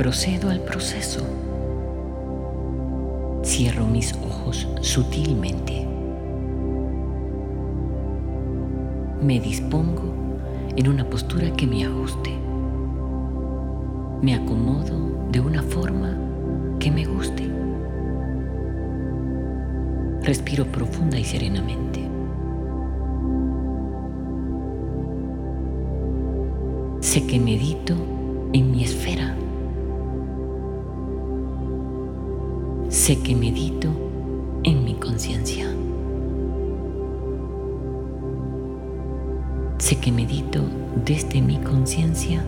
procedo al proceso. Cierro mis ojos sutilmente. Me dispongo en una postura que me ajuste. Me acomodo de una forma que me guste. Respiro profunda y serenamente. Sé que medito en mi esfera Sé que medito en mi conciencia. Sé que medito desde mi conciencia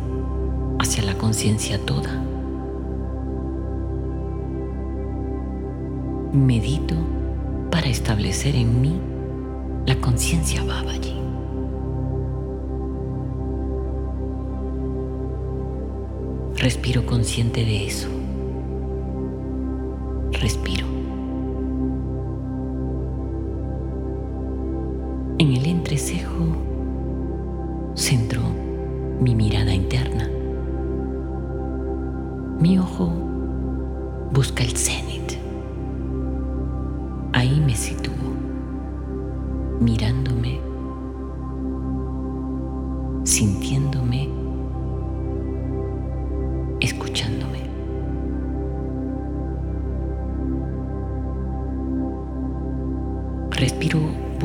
hacia la conciencia toda. Medito para establecer en mí la conciencia Babaji. Respiro consciente de eso respiro. En el entrecejo centro mi mirada interna. Mi ojo busca el cenit. Ahí me sitúo, mirándome, sintiéndome,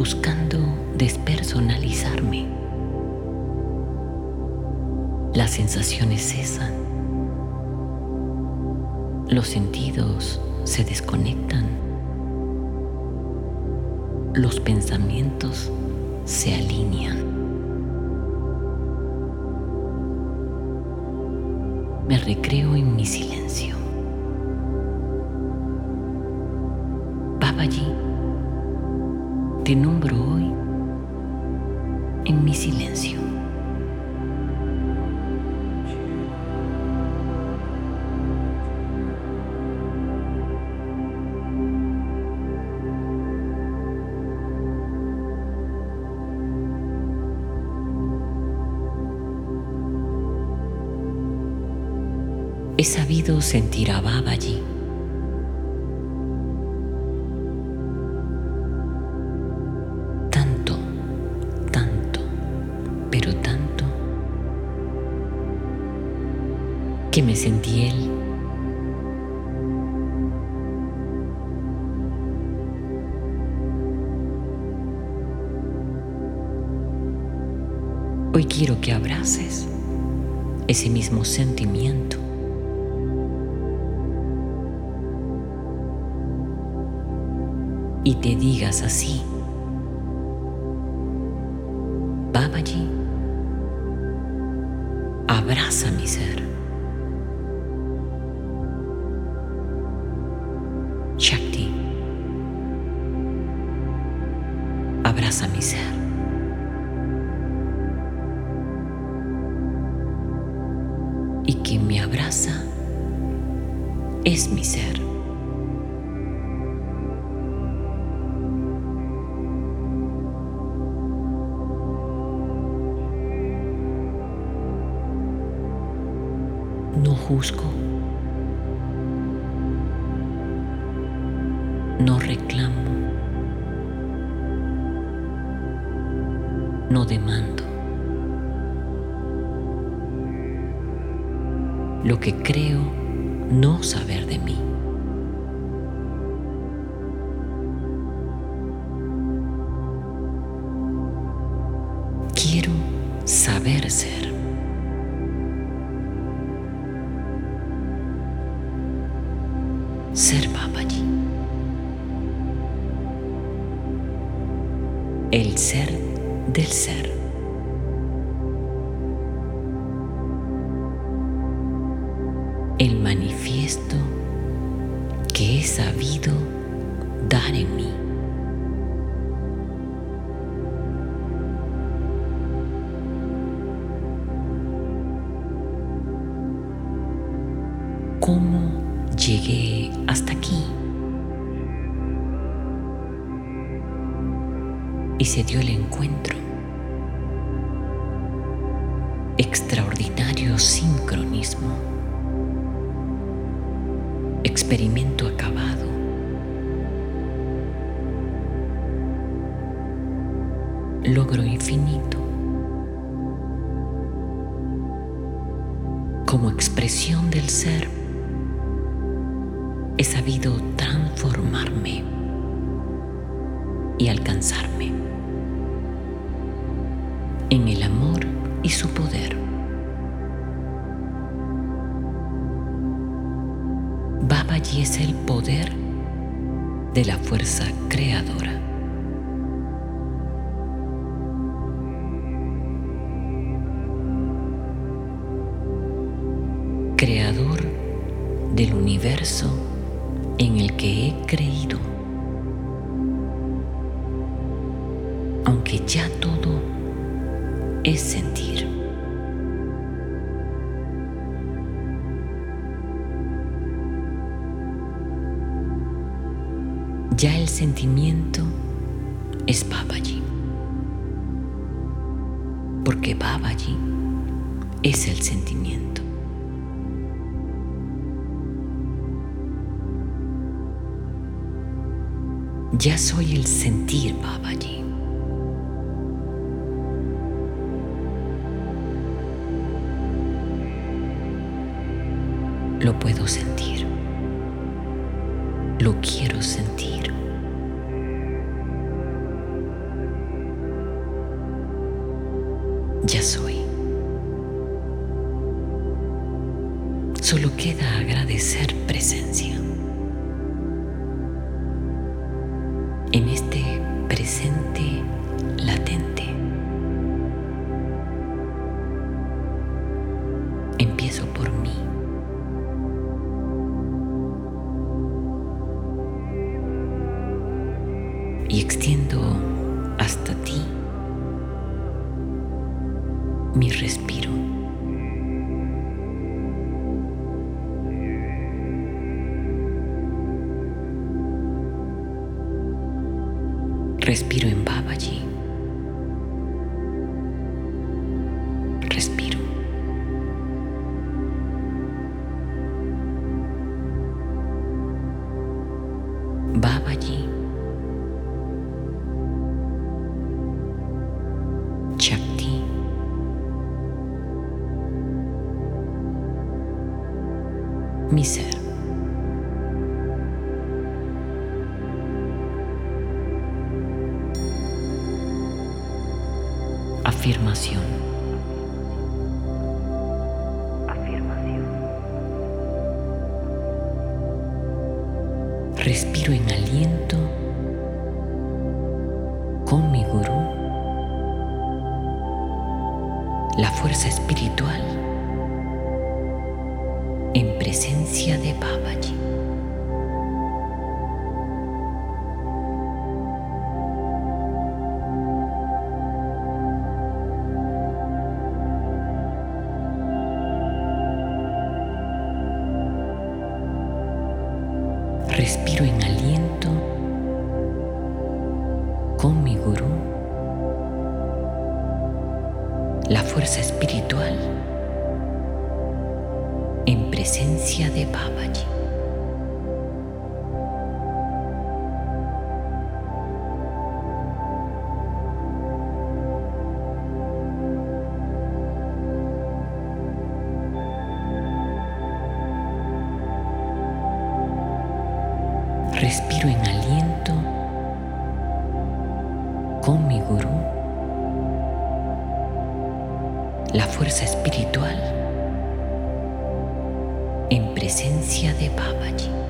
buscando despersonalizarme. Las sensaciones cesan. Los sentidos se desconectan. Los pensamientos se alinean. Me recreo en mi silencio. Babaji te nombro hoy en mi silencio. He sabido sentir a Babaji que me sentí él. Hoy quiero que abraces ese mismo sentimiento. Y te digas así, Babaji, abraza mi ser. Shakti, abraza mi ser. Y quien me abraza es mi ser. No juzgo. No reclamo. No demando. Lo que creo no saber de mí. Quiero saber ser. Ser Babaji. El ser del ser. El manifiesto que he sabido dar en mí. ¿Cómo llegué hasta aquí? Y se dio el encuentro. Extraordinario sincronismo. Experimento acabado. Logro infinito. Como expresión del ser, he sabido transformarme y alcanzarme en el amor y su poder. Babaji es el poder de la fuerza creadora. Creador del universo en el que he creído. Aunque ya es sentir. Ya el sentimiento es Babaji. Porque Babaji es el sentimiento. Ya soy el sentir Babaji. Lo puedo sentir. Lo quiero sentir. Ya soy. Solo queda agradecer presencia. Y extiendo hasta ti mi respiro. Afirmación. Respiro en aliento con mi gurú, la fuerza espiritual en presencia de Babaji. Espiritual en presencia de Babaji. Respiro en aliento con mi gurú, la fuerza espiritual en presencia de Babaji.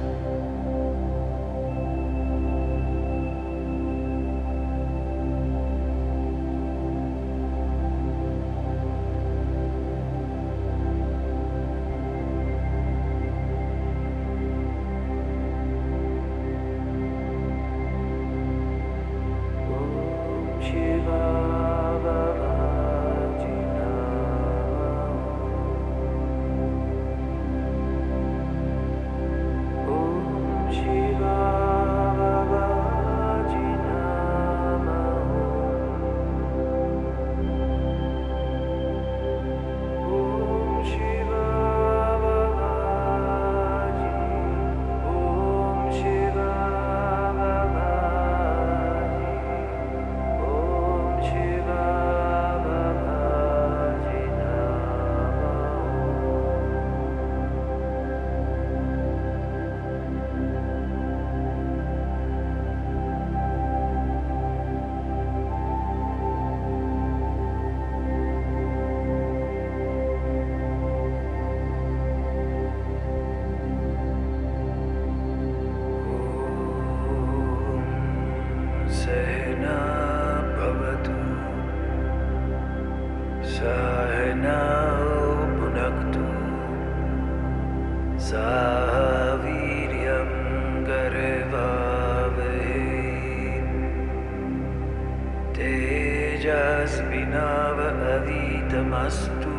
तेजस्विनावधीतमस्तु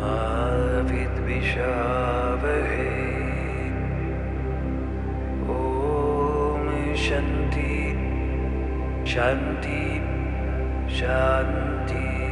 मा विद्विषावहे ॐ शान्ति शान्ति शान्ति